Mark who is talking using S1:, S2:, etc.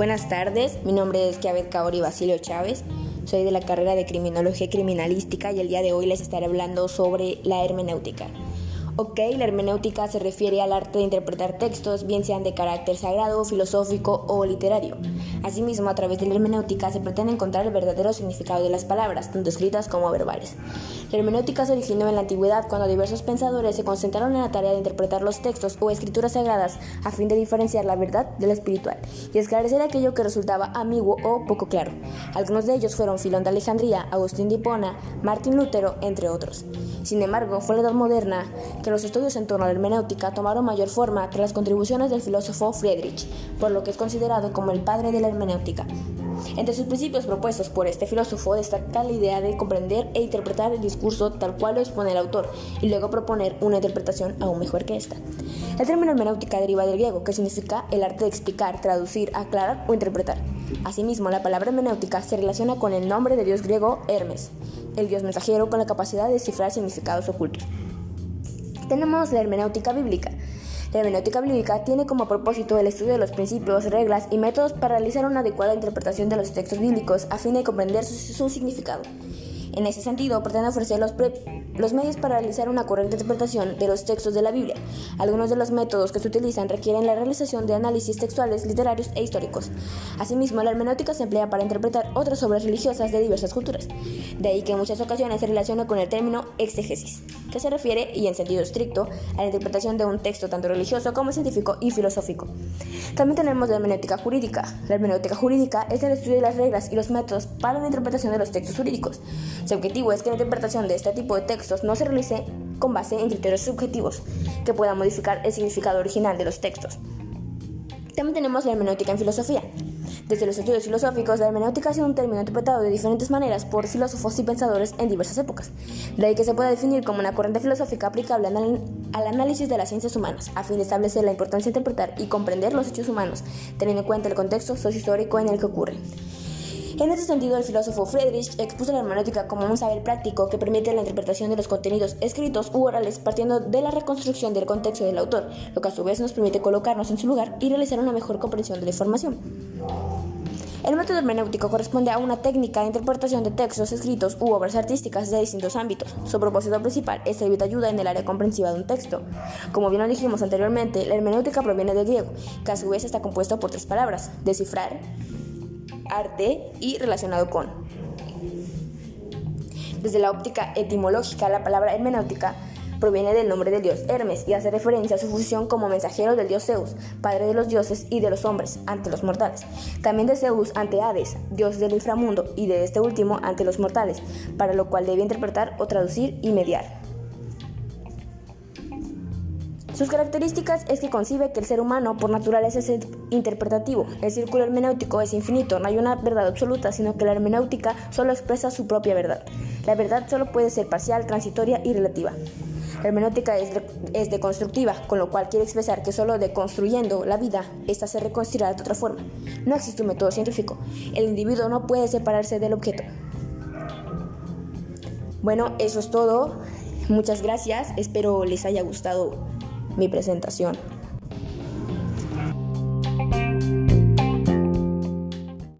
S1: Buenas tardes, mi nombre es Kiabet Kaori Basilio Chávez, soy de la carrera de Criminología Criminalística y el día de hoy les estaré hablando sobre la hermenéutica. Ok, la hermenéutica se refiere al arte de interpretar textos, bien sean de carácter sagrado, filosófico o literario. Asimismo, a través de la hermenéutica se pretende encontrar el verdadero significado de las palabras, tanto escritas como verbales. La hermenéutica se originó en la antigüedad cuando diversos pensadores se concentraron en la tarea de interpretar los textos o escrituras sagradas a fin de diferenciar la verdad de la espiritual y esclarecer aquello que resultaba ambiguo o poco claro. Algunos de ellos fueron Filón de Alejandría, Agustín de Hipona, Martín Lutero, entre otros. Sin embargo, fue la Edad Moderna que los estudios en torno a la hermenéutica tomaron mayor forma tras las contribuciones del filósofo Friedrich, por lo que es considerado como el padre de la hermenéutica. Entre sus principios propuestos por este filósofo destaca la idea de comprender e interpretar el discurso tal cual lo expone el autor y luego proponer una interpretación aún mejor que esta. El término hermenéutica deriva del griego, que significa el arte de explicar, traducir, aclarar o interpretar. Asimismo, la palabra hermenéutica se relaciona con el nombre del dios griego Hermes, el dios mensajero con la capacidad de descifrar significados ocultos. Tenemos la hermenéutica bíblica, la hermenéutica bíblica tiene como propósito el estudio de los principios, reglas y métodos para realizar una adecuada interpretación de los textos bíblicos a fin de comprender su, significado. En ese sentido, pretende ofrecer los, medios para realizar una correcta interpretación de los textos de la Biblia. Algunos de los métodos que se utilizan requieren la realización de análisis textuales, literarios e históricos. Asimismo, la hermenéutica se emplea para interpretar otras obras religiosas de diversas culturas. De ahí que en muchas ocasiones se relaciona con el término exegesis que se refiere, y en sentido estricto, a la interpretación de un texto tanto religioso como científico y filosófico. También tenemos la hermenéutica jurídica. La hermenéutica jurídica es el estudio de las reglas y los métodos para la interpretación de los textos jurídicos. Su objetivo es que la interpretación de este tipo de textos no se realice con base en criterios subjetivos que puedan modificar el significado original de los textos. También tenemos la hermenéutica en filosofía. Desde los estudios filosóficos, la hermenéutica ha sido un término interpretado de diferentes maneras por filósofos y pensadores en diversas épocas, de ahí que se pueda definir como una corriente filosófica aplicable al análisis de las ciencias humanas, a fin de establecer la importancia de interpretar y comprender los hechos humanos, teniendo en cuenta el contexto sociohistórico en el que ocurren. En este sentido, el filósofo Friedrich expuso la hermenéutica como un saber práctico que permite la interpretación de los contenidos escritos u orales partiendo de la reconstrucción del contexto del autor, lo que a su vez nos permite colocarnos en su lugar y realizar una mejor comprensión de la información. El método hermenéutico corresponde a una técnica de interpretación de textos escritos u obras artísticas de distintos ámbitos. Su propósito principal es servir de ayuda en el área comprensiva de un texto. Como bien lo dijimos anteriormente, la hermenéutica proviene del griego, que a su vez está compuesto por tres palabras: descifrar, arte y relacionado con. Desde la óptica etimológica, la palabra hermenéutica proviene del nombre del dios Hermes y hace referencia a su función como mensajero del dios Zeus, padre de los dioses y de los hombres ante los mortales. También de Zeus ante Hades, dios del inframundo, y de este último ante los mortales, para lo cual debe interpretar o traducir y mediar. Sus características es que concibe que el ser humano por naturaleza es interpretativo. El círculo hermenéutico es infinito, no hay una verdad absoluta, sino que la hermenéutica solo expresa su propia verdad. La verdad solo puede ser parcial, transitoria y relativa. La hermenéutica es, deconstructiva, con lo cual quiere expresar que solo deconstruyendo la vida, ésta se reconstruirá de otra forma. No existe un método científico. El individuo no puede separarse del objeto. Bueno, eso es todo. Muchas gracias. Espero les haya gustado mi presentación.